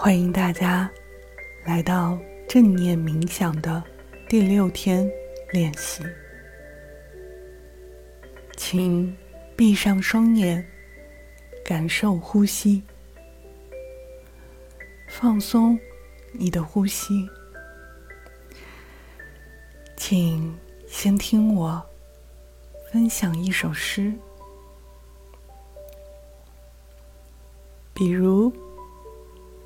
欢迎大家来到正念冥想的第六天练习，请闭上双眼，感受呼吸，放松你的呼吸。请先听我分享一首诗。比如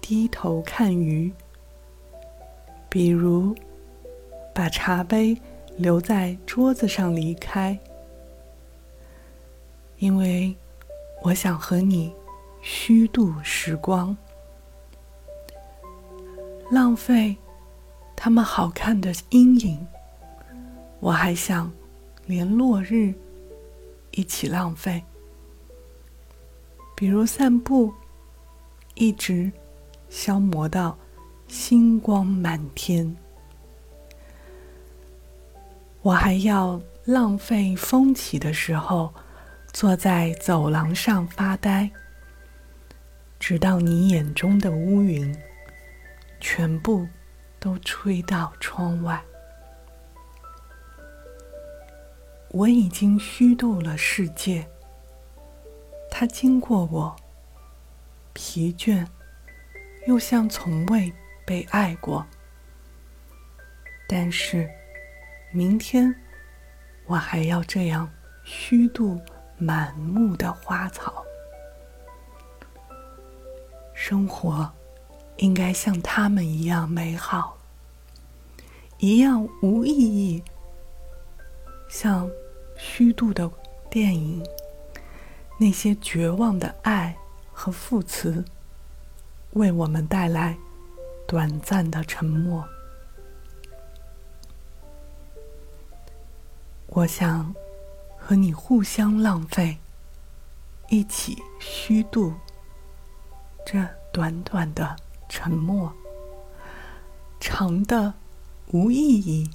低头看鱼，比如把茶杯留在桌子上离开，因为我想和你虚度时光，浪费他们好看的阴影。我还想连落日一起浪费，比如散步。一直消磨到星光满天，我还要浪费风起的时候，坐在走廊上发呆，直到你眼中的乌云全部都吹到窗外。我已经虚度了世界，它经过我。疲倦，又像从未被爱过。但是，明天我还要这样虚度满目的花草。生活应该像他们一样美好，一样无意义。像虚度的电影，那些绝望的爱。和副词为我们带来短暂的沉默。我想和你互相浪费，一起虚度这短短的沉默，长的无意义，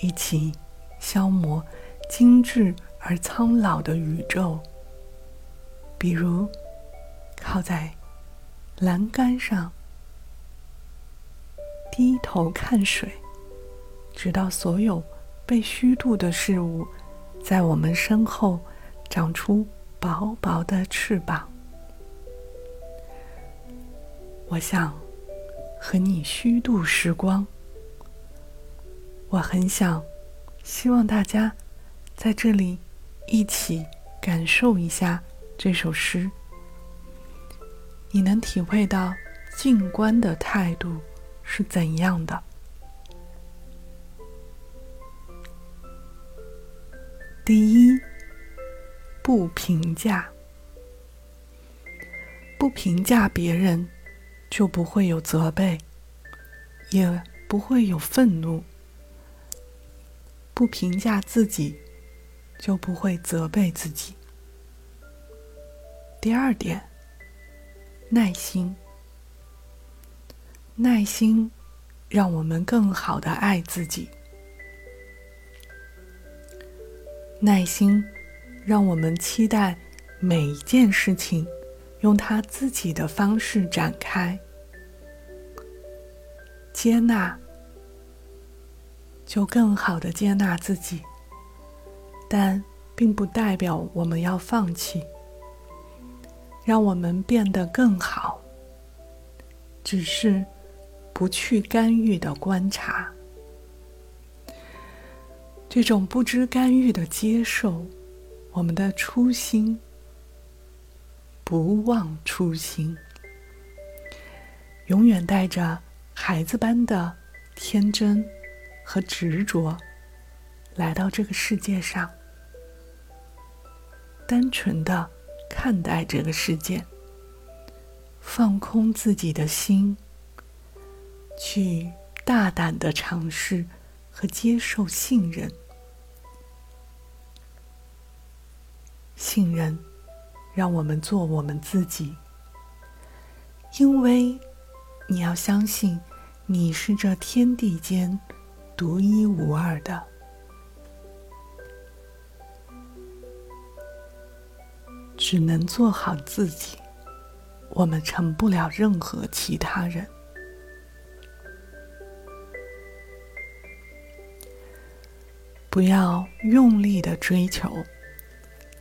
一起消磨精致而苍老的宇宙。比如，靠在栏杆上，低头看水，直到所有被虚度的事物在我们身后长出薄薄的翅膀。我想和你虚度时光。我很想，希望大家在这里一起感受一下。这首诗，你能体会到静观的态度是怎样的？第一，不评价，不评价别人，就不会有责备，也不会有愤怒；不评价自己，就不会责备自己。第二点，耐心。耐心让我们更好的爱自己。耐心让我们期待每一件事情用他自己的方式展开。接纳，就更好的接纳自己，但并不代表我们要放弃。让我们变得更好，只是不去干预的观察，这种不知干预的接受，我们的初心，不忘初心，永远带着孩子般的天真和执着，来到这个世界上，单纯的。看待这个世界，放空自己的心，去大胆的尝试和接受信任。信任，让我们做我们自己，因为你要相信，你是这天地间独一无二的。只能做好自己，我们成不了任何其他人。不要用力的追求，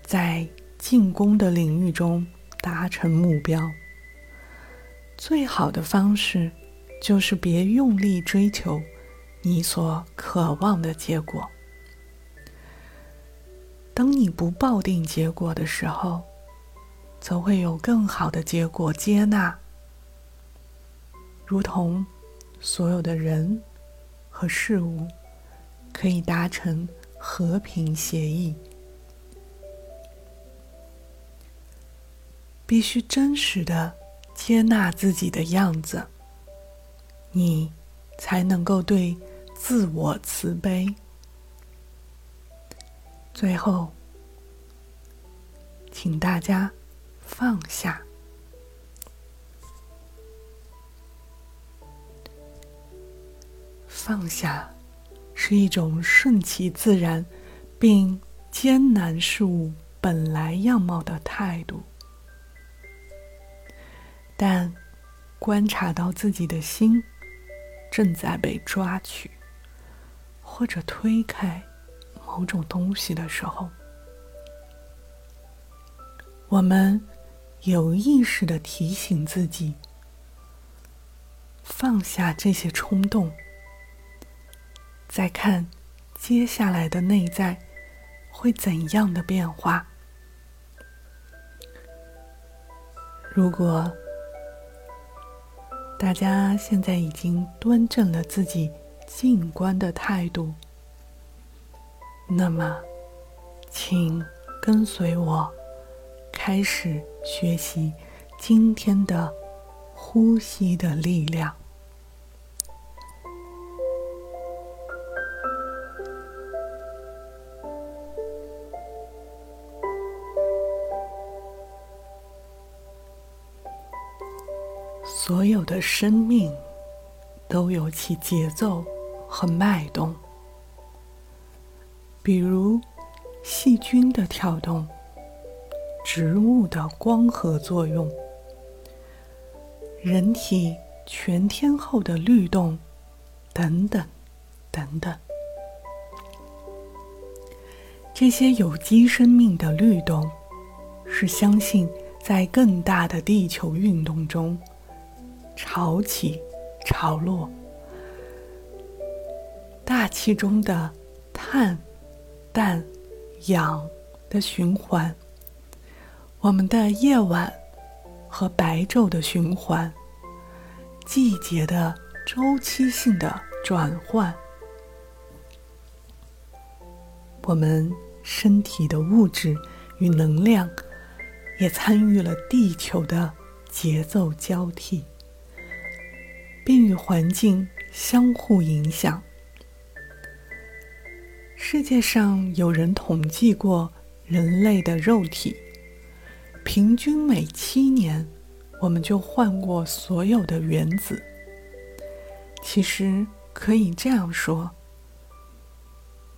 在进攻的领域中达成目标。最好的方式就是别用力追求你所渴望的结果。当你不抱定结果的时候，则会有更好的结果接纳，如同所有的人和事物。可以达成和平协议，必须真实的接纳自己的样子，你才能够对自我慈悲。最后，请大家放下，放下。是一种顺其自然，并艰难事物本来样貌的态度。但观察到自己的心正在被抓取，或者推开某种东西的时候，我们有意识的提醒自己放下这些冲动。再看接下来的内在会怎样的变化？如果大家现在已经端正了自己静观的态度，那么，请跟随我，开始学习今天的呼吸的力量。所有的生命都有其节奏和脉动，比如细菌的跳动、植物的光合作用、人体全天候的律动，等等等等。这些有机生命的律动，是相信在更大的地球运动中。潮起潮落，大气中的碳、氮、氧的循环，我们的夜晚和白昼的循环，季节的周期性的转换，我们身体的物质与能量也参与了地球的节奏交替。并与环境相互影响。世界上有人统计过，人类的肉体平均每七年，我们就换过所有的原子。其实可以这样说：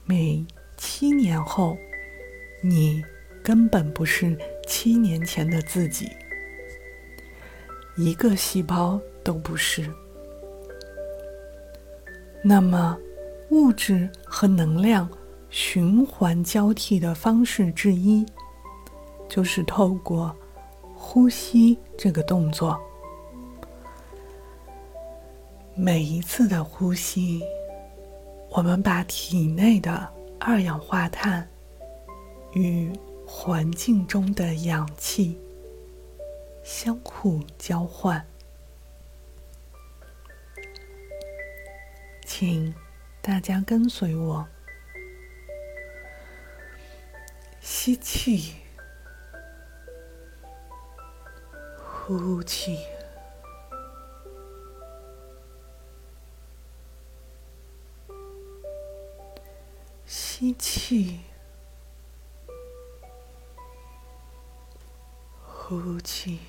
每七年后，你根本不是七年前的自己，一个细胞都不是。那么，物质和能量循环交替的方式之一，就是透过呼吸这个动作。每一次的呼吸，我们把体内的二氧化碳与环境中的氧气相互交换。请大家跟随我，吸气，呼气，吸气，呼气。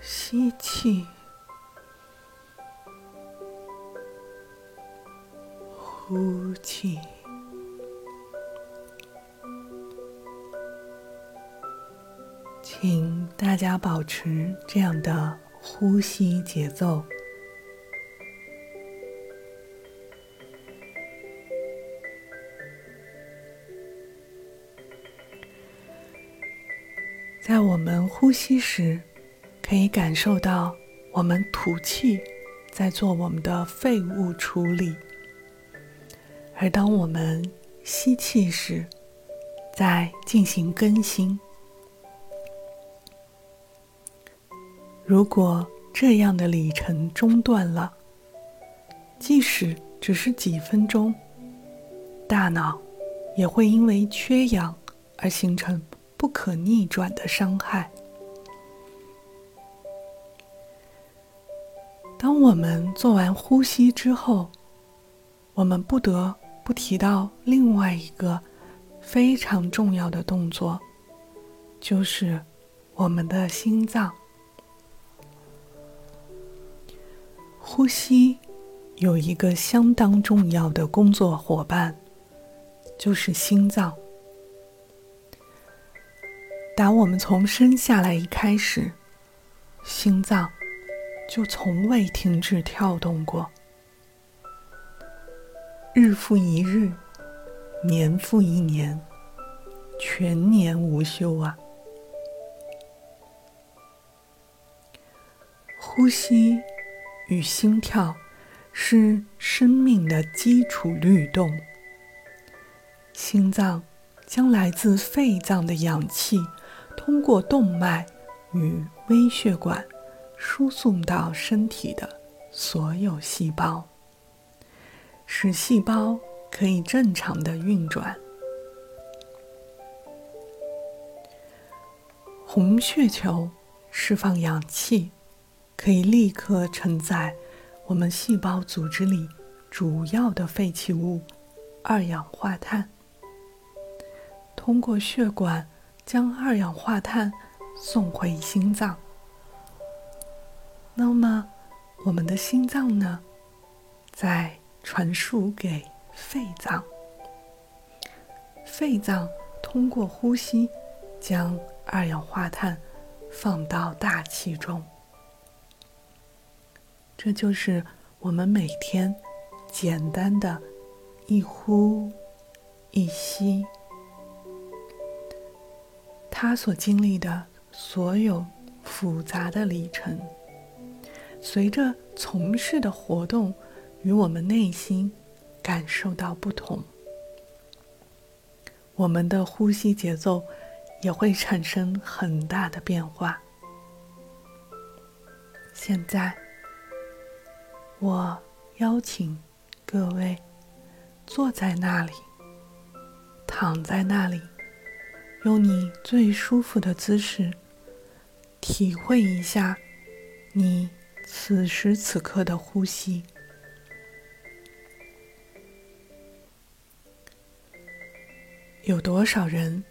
吸气，呼气，大家保持这样的呼吸节奏。在我们呼吸时，可以感受到我们吐气在做我们的废物处理；而当我们吸气时，在进行更新。如果这样的里程中断了，即使只是几分钟，大脑也会因为缺氧而形成。不可逆转的伤害。当我们做完呼吸之后，我们不得不提到另外一个非常重要的动作，就是我们的心脏。呼吸有一个相当重要的工作伙伴，就是心脏。打我们从生下来一开始，心脏就从未停止跳动过，日复一日，年复一年，全年无休啊！呼吸与心跳是生命的基础律动，心脏将来自肺脏的氧气。通过动脉与微血管输送到身体的所有细胞，使细胞可以正常的运转。红血球释放氧气，可以立刻承载我们细胞组织里主要的废弃物二氧化碳，通过血管。将二氧化碳送回心脏。那么，我们的心脏呢？再传输给肺脏。肺脏通过呼吸，将二氧化碳放到大气中。这就是我们每天简单的一呼一吸。他所经历的所有复杂的里程，随着从事的活动与我们内心感受到不同，我们的呼吸节奏也会产生很大的变化。现在，我邀请各位坐在那里，躺在那里。用你最舒服的姿势，体会一下你此时此刻的呼吸。有多少人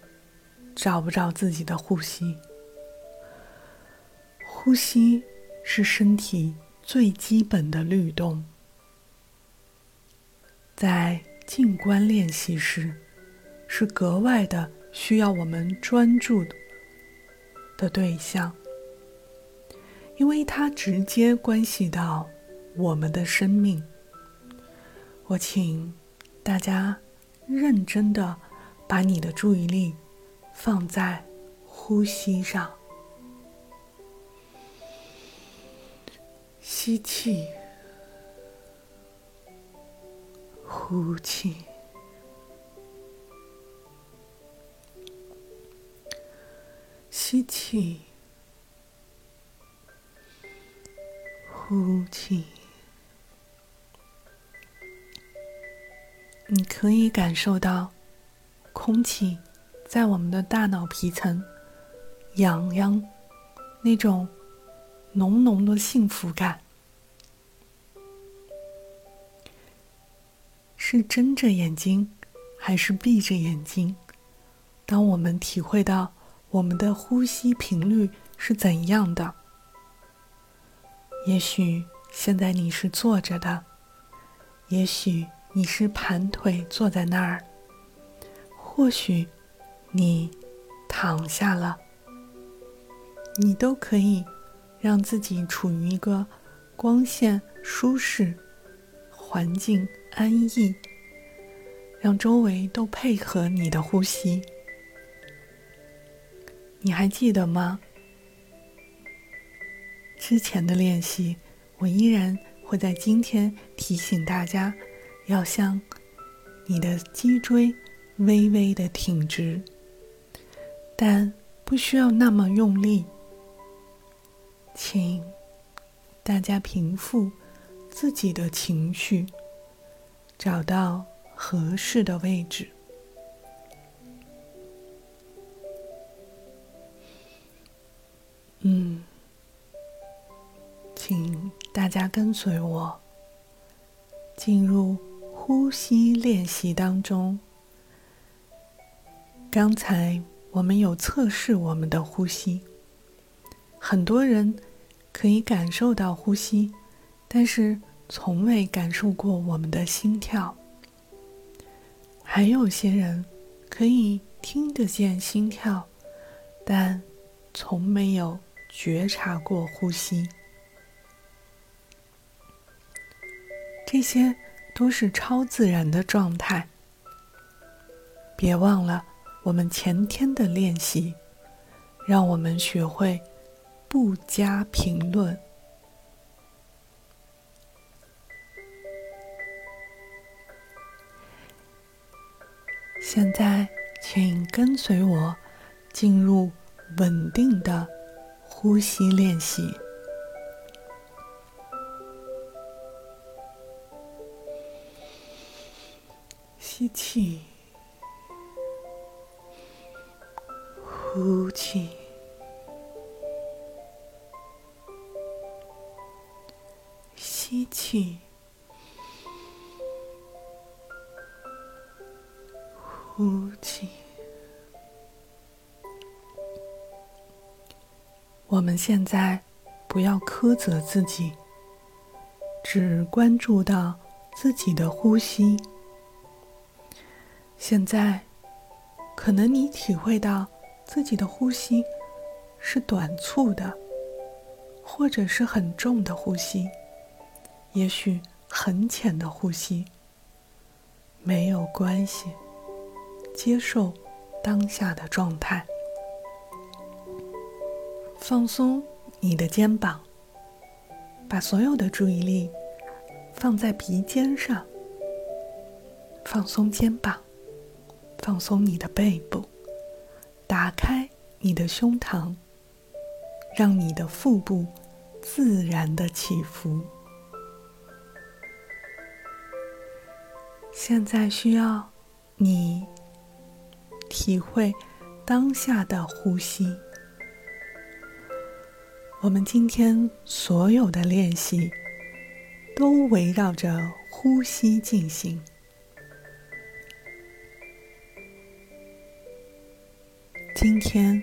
找不着自己的呼吸？呼吸是身体最基本的律动，在静观练习时是格外的。需要我们专注的对象，因为它直接关系到我们的生命。我请大家认真的把你的注意力放在呼吸上，吸气，呼气。吸气，呼气。你可以感受到空气在我们的大脑皮层痒痒，那种浓浓的幸福感。是睁着眼睛还是闭着眼睛？当我们体会到。我们的呼吸频率是怎样的？也许现在你是坐着的，也许你是盘腿坐在那儿，或许你躺下了，你都可以让自己处于一个光线舒适、环境安逸，让周围都配合你的呼吸。你还记得吗？之前的练习，我依然会在今天提醒大家，要向你的脊椎微微的挺直，但不需要那么用力。请大家平复自己的情绪，找到合适的位置。嗯，请大家跟随我进入呼吸练习当中。刚才我们有测试我们的呼吸。很多人可以感受到呼吸，但是从未感受过我们的心跳。还有些人可以听得见心跳，但从没有觉察过呼吸。这些都是超自然的状态。别忘了，我们前天的练习，让我们学会。不加评论。现在，请跟随我进入稳定的呼吸练习。吸气，呼气。气，呼气。我们现在不要苛责自己，只关注到自己的呼吸。现在，可能你体会到自己的呼吸是短促的，或者是很重的呼吸。也许很浅的呼吸，没有关系。接受当下的状态，放松你的肩膀，把所有的注意力放在鼻尖上。放松肩膀，放松你的背部，打开你的胸膛，让你的腹部自然的起伏。现在需要你体会当下的呼吸。我们今天所有的练习都围绕着呼吸进行。今天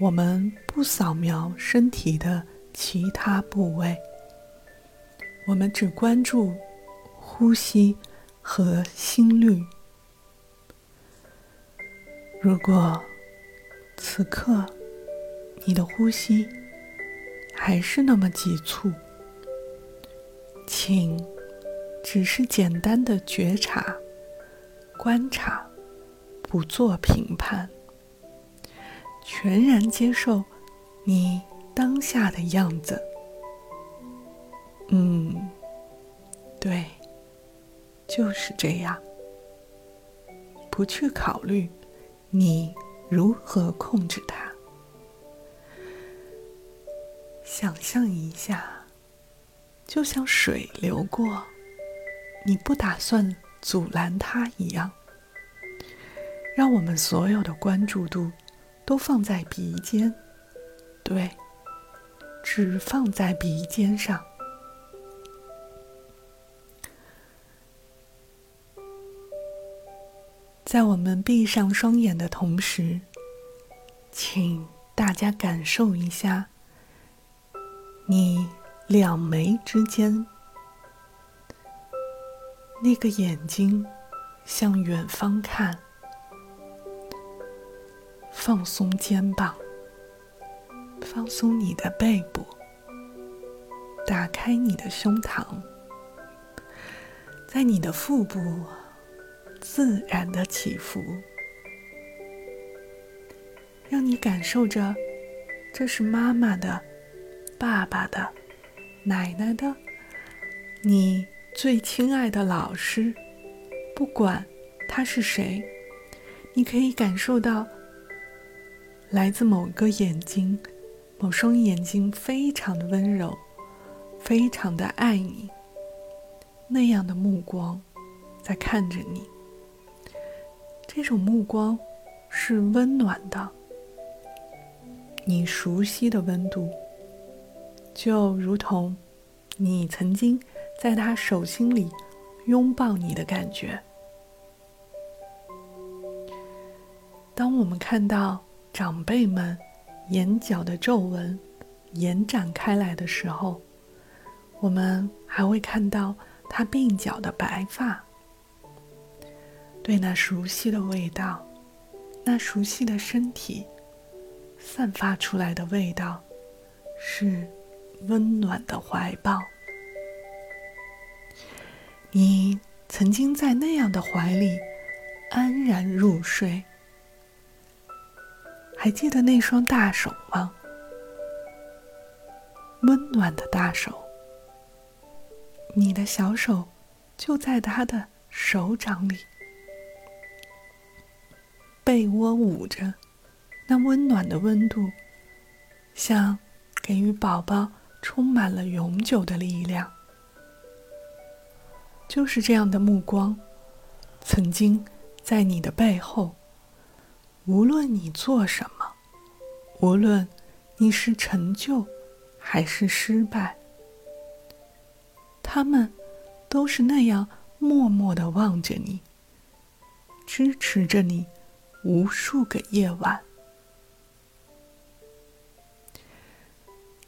我们不扫描身体的其他部位，我们只关注呼吸。和心率。如果此刻你的呼吸还是那么急促，请只是简单的觉察、观察，不做评判，全然接受你当下的样子。嗯，对。就是这样，不去考虑你如何控制它。想象一下，就像水流过，你不打算阻拦它一样。让我们所有的关注度都放在鼻尖，对，只放在鼻尖上。在我们闭上双眼的同时，请大家感受一下，你两眉之间那个眼睛向远方看，放松肩膀，放松你的背部，打开你的胸膛，在你的腹部自然的起伏，让你感受着，这是妈妈的、爸爸的、奶奶的，你最亲爱的老师，不管他是谁，你可以感受到。来自某个眼睛，某双眼睛非常的温柔，非常的爱你。那样的目光在看着你，这种目光是温暖的，你熟悉的温度，就如同你曾经在他手心里拥抱你的感觉。当我们看到。长辈们眼角的皱纹延展开来的时候，我们还会看到他鬓角的白发。对那熟悉的味道，那熟悉的身体散发出来的味道，是温暖的怀抱。你曾经在那样的怀里安然入睡。还记得那双大手吗？温暖的大手，你的小手就在他的手掌里，被窝捂着，那温暖的温度，像给予宝宝充满了永久的力量。就是这样的目光，曾经在你的背后。无论你做什么，无论你是成就还是失败，他们都是那样默默的望着你，支持着你无数个夜晚。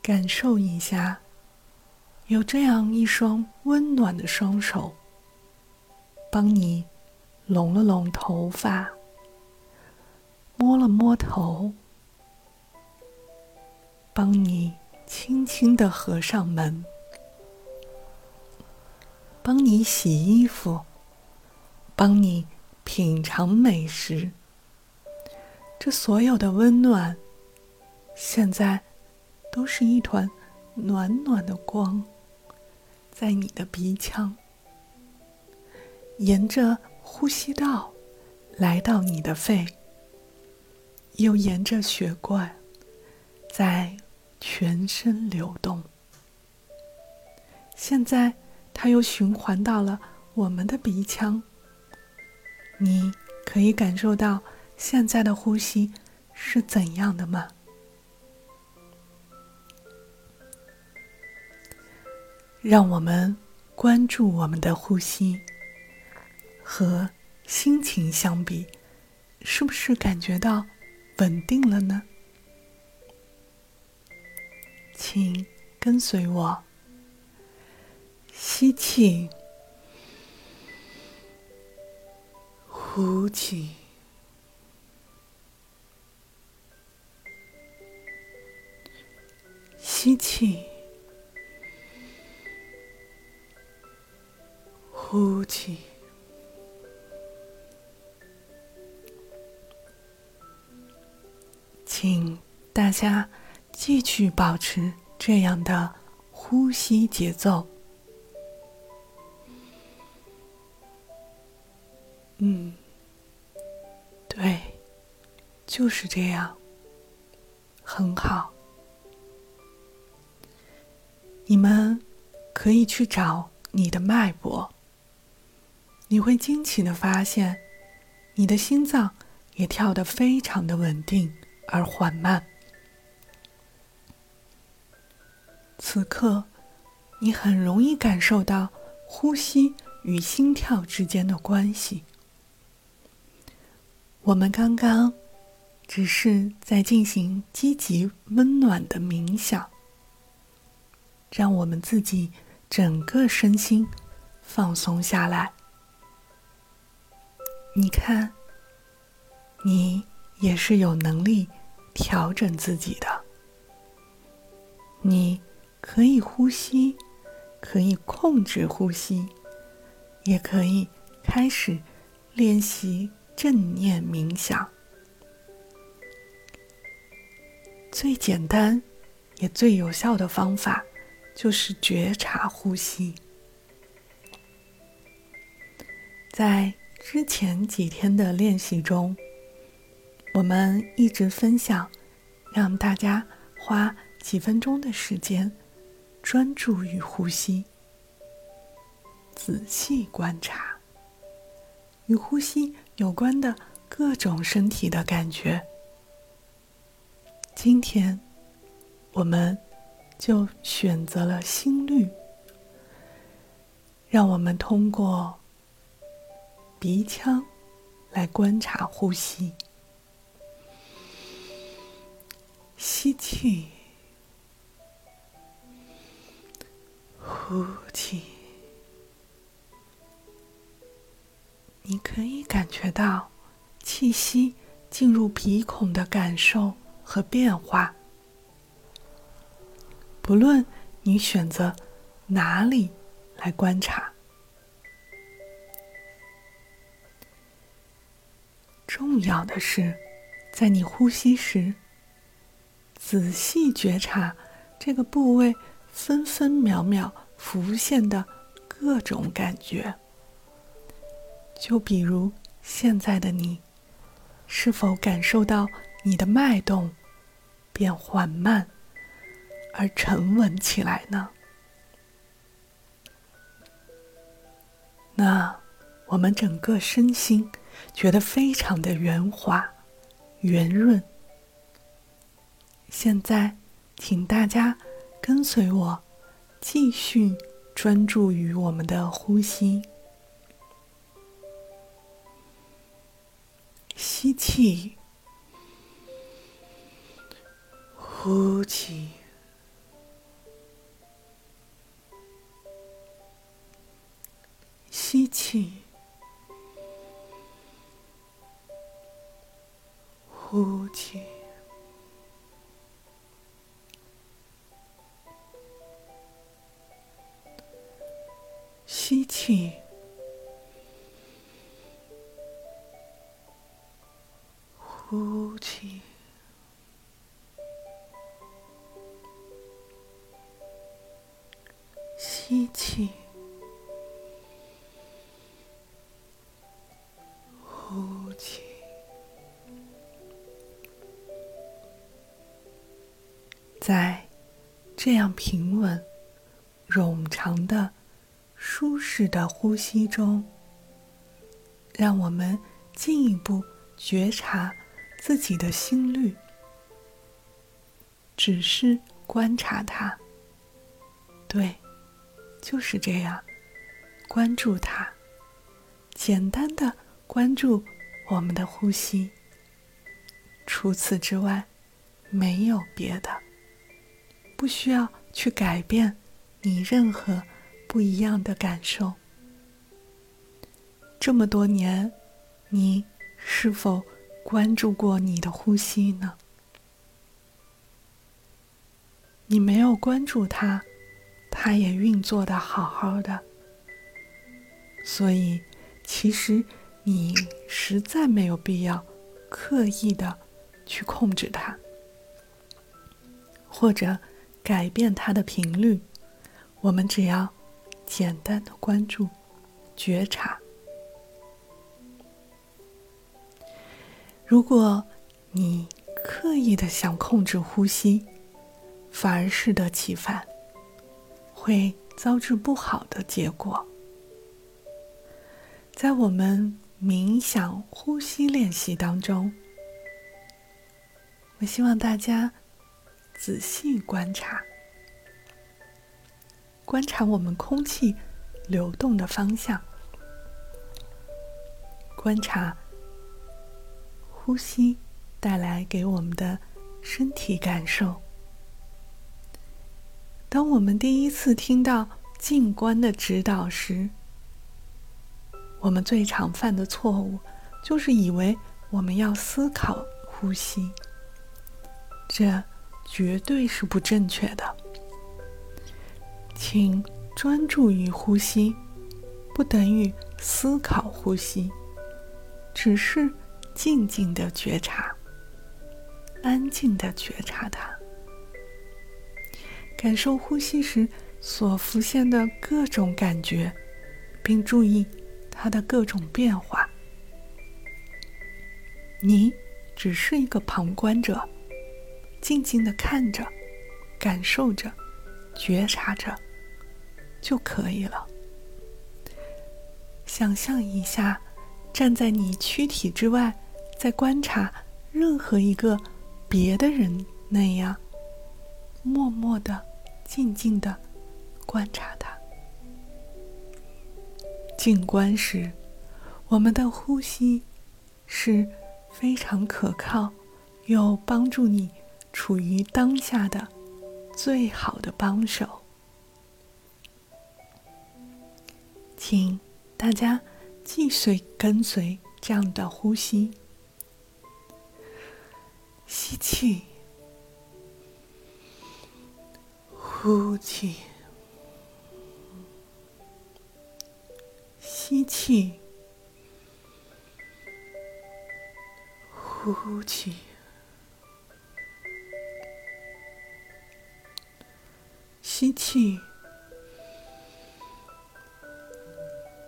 感受一下，有这样一双温暖的双手，帮你拢了拢头发。摸了摸头，帮你轻轻的合上门，帮你洗衣服，帮你品尝美食。这所有的温暖，现在都是一团暖暖的光，在你的鼻腔，沿着呼吸道来到你的肺。又沿着血管在全身流动。现在，它又循环到了我们的鼻腔。你可以感受到现在的呼吸是怎样的吗？让我们关注我们的呼吸，和心情相比，是不是感觉到？稳定了呢，请跟随我，吸气，呼气，气。请大家继续保持这样的呼吸节奏。嗯，对，就是这样，很好。你们可以去找你的脉搏，你会惊奇的发现，你的心脏也跳得非常的稳定。而缓慢。此刻，你很容易感受到呼吸与心跳之间的关系。我们刚刚只是在进行积极温暖的冥想，让我们自己整个身心放松下来。你看，你。也是有能力调整自己的。你可以呼吸，可以控制呼吸，也可以开始练习正念冥想。最简单也最有效的方法，就是觉察呼吸。在之前几天的练习中，我们一直分享，让大家花几分钟的时间，专注于呼吸，仔细观察与呼吸有关的各种身体的感觉。今天，我们就选择了心率，让我们通过鼻腔来观察呼吸。吸气，呼气，你可以感觉到气息进入鼻孔的感受。和变化，不论你选择哪里来观察，要的是，在你呼吸时，仔细觉察这个部位分分秒秒浮现的各种感觉。就比如现在的你，是否感受到？你的脉动变缓慢而沉稳起来呢？那我们整个身心觉得非常的圆滑、圆润。现在，请大家跟随我，继续专注于我们的呼吸，吸气。呼气，气，呼气，在这样平稳、冗长的、舒适的呼吸中，让我们进一步觉察自己的心率，只是观察它，对。就是这样，关注它，简单的关注我们的呼吸。除此之外，没有别的，不需要去改变你任何不一样的感受。这么多年，你是否关注过你的呼吸呢？你没有关注它。它也运作的好好的，所以其实你实在没有必要刻意的去控制它，或者改变它的频率。我们只要简单的关注、觉察。如果你刻意的想控制呼吸，反而适得其反。会遭致不好的结果。在我们冥想呼吸练习当中，我希望大家仔细观察，观察我们空气流动的方向，观察呼吸带来给我们的身体感受。当我们第一次听到静观的指导时，我们最常犯的错误就是以为我们要思考呼吸，这绝对是不正确的。请专注于呼吸，不等于思考呼吸，只是静静的觉察，安静的觉察它，感受呼吸时所浮现的各种感觉，并注意它的各种变化。你只是一个旁观者，静静的看着，感受着，觉察着。就可以了。想象一下，站在你躯体之外，在观察任何一个别的人那样，默默的、静静的观察它。静观时，我们的呼吸是非常可靠又帮助你处于当下的最好的帮手。请大家继续跟随这样的呼吸：吸气，呼气，吸气，呼气，吸气。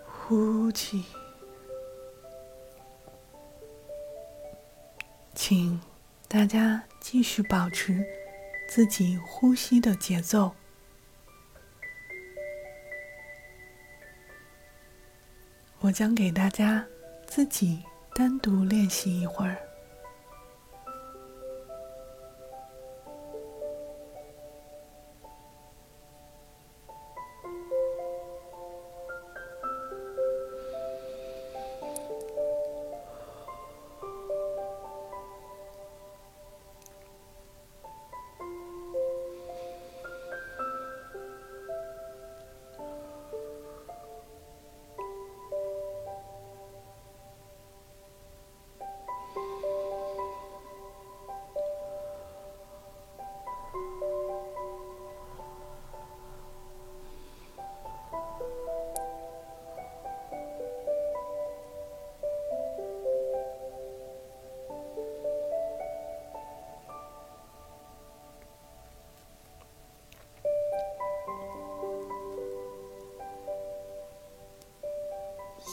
呼气，请大家继续保持自己呼吸的节奏。我将给大家自己单独练习一会儿。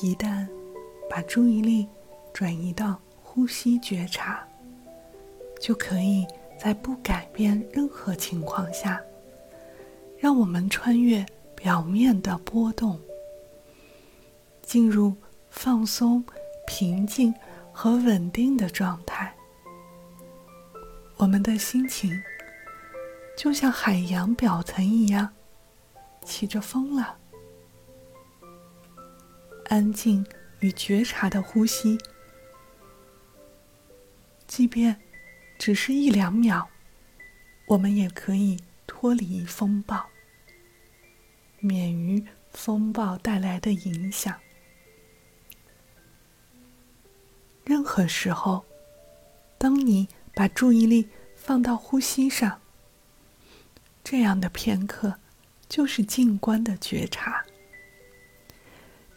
一旦把注意力转移到呼吸觉察，就可以在不改变任何情况下，让我们穿越表面的波动，进入放松、平静和稳定的状态。我们的心情就像海洋表层一样，起着风了。安静与觉察的呼吸，即便只是一两秒，我们也可以脱离风暴，免于风暴带来的影响。任何时候，当你把注意力放到呼吸上，这样的片刻就是静观的觉察。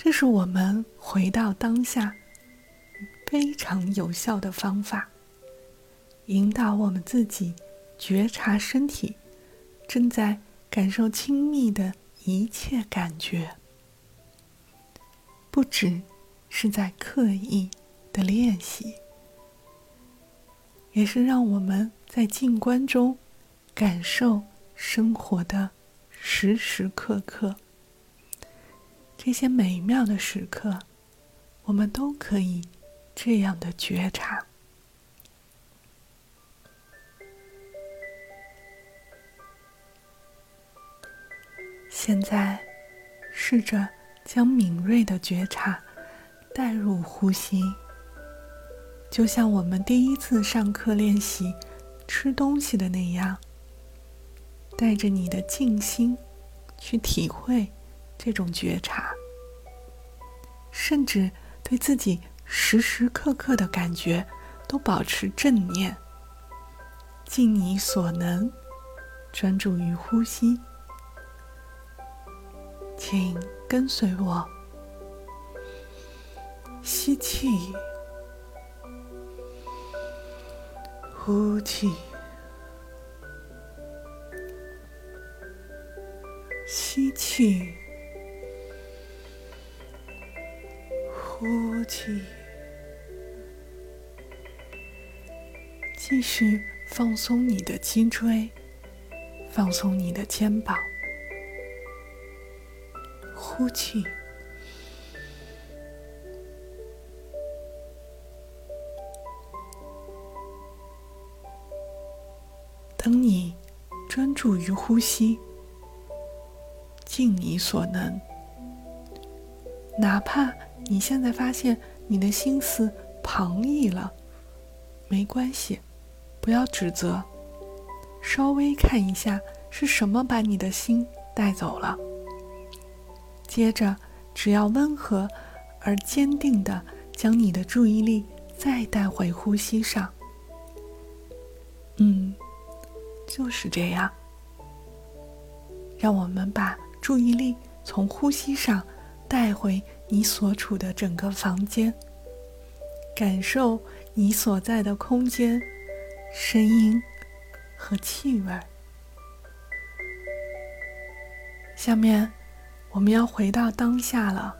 这是我们回到当下非常有效的方法，引导我们自己觉察身体正在感受亲密的一切感觉，不只是在刻意的练习，也是让我们在静观中感受生活的时时刻刻。这些美妙的时刻，我们都可以这样的觉察。现在，试着将敏锐的觉察带入呼吸，就像我们第一次上课练习吃东西的那样，带着你的静心去体会。这种觉察，甚至对自己时时刻刻的感觉都保持正念，尽你所能专注于呼吸，请跟随我，吸气，呼气，吸气，呼气，继续放松你的脊椎，放松你的肩膀。呼气。当你专注于呼吸，尽你所能，哪怕你现在发现你的心思旁逸了，没关系，不要指责，稍微看一下是什么把你的心带走了。接着，只要温和而坚定的将你的注意力再带回呼吸上。嗯，就是这样。让我们把注意力从呼吸上带回你所处的整个房间，感受你所在的空间、声音和气味。下面。我们要回到当下了。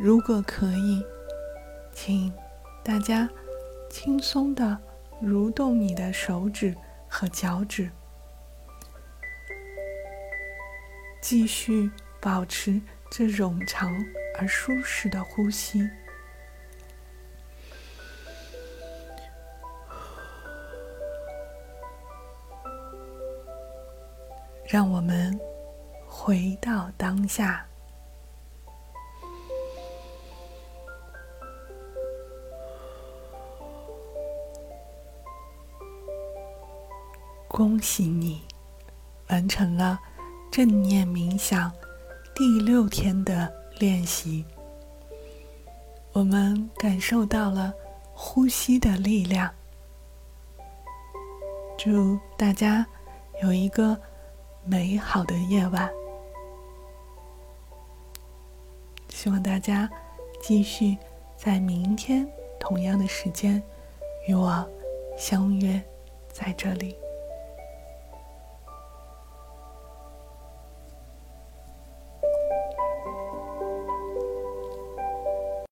如果可以，请大家轻松的蠕动你的手指和脚趾，继续保持这冗长而舒适的呼吸。让我们。回到当下，恭喜你完成了正念冥想第六天的练习。我们感受到了呼吸的力量。祝大家有一个美好的夜晚。希望大家继续在明天同样的时间与我相约在这里。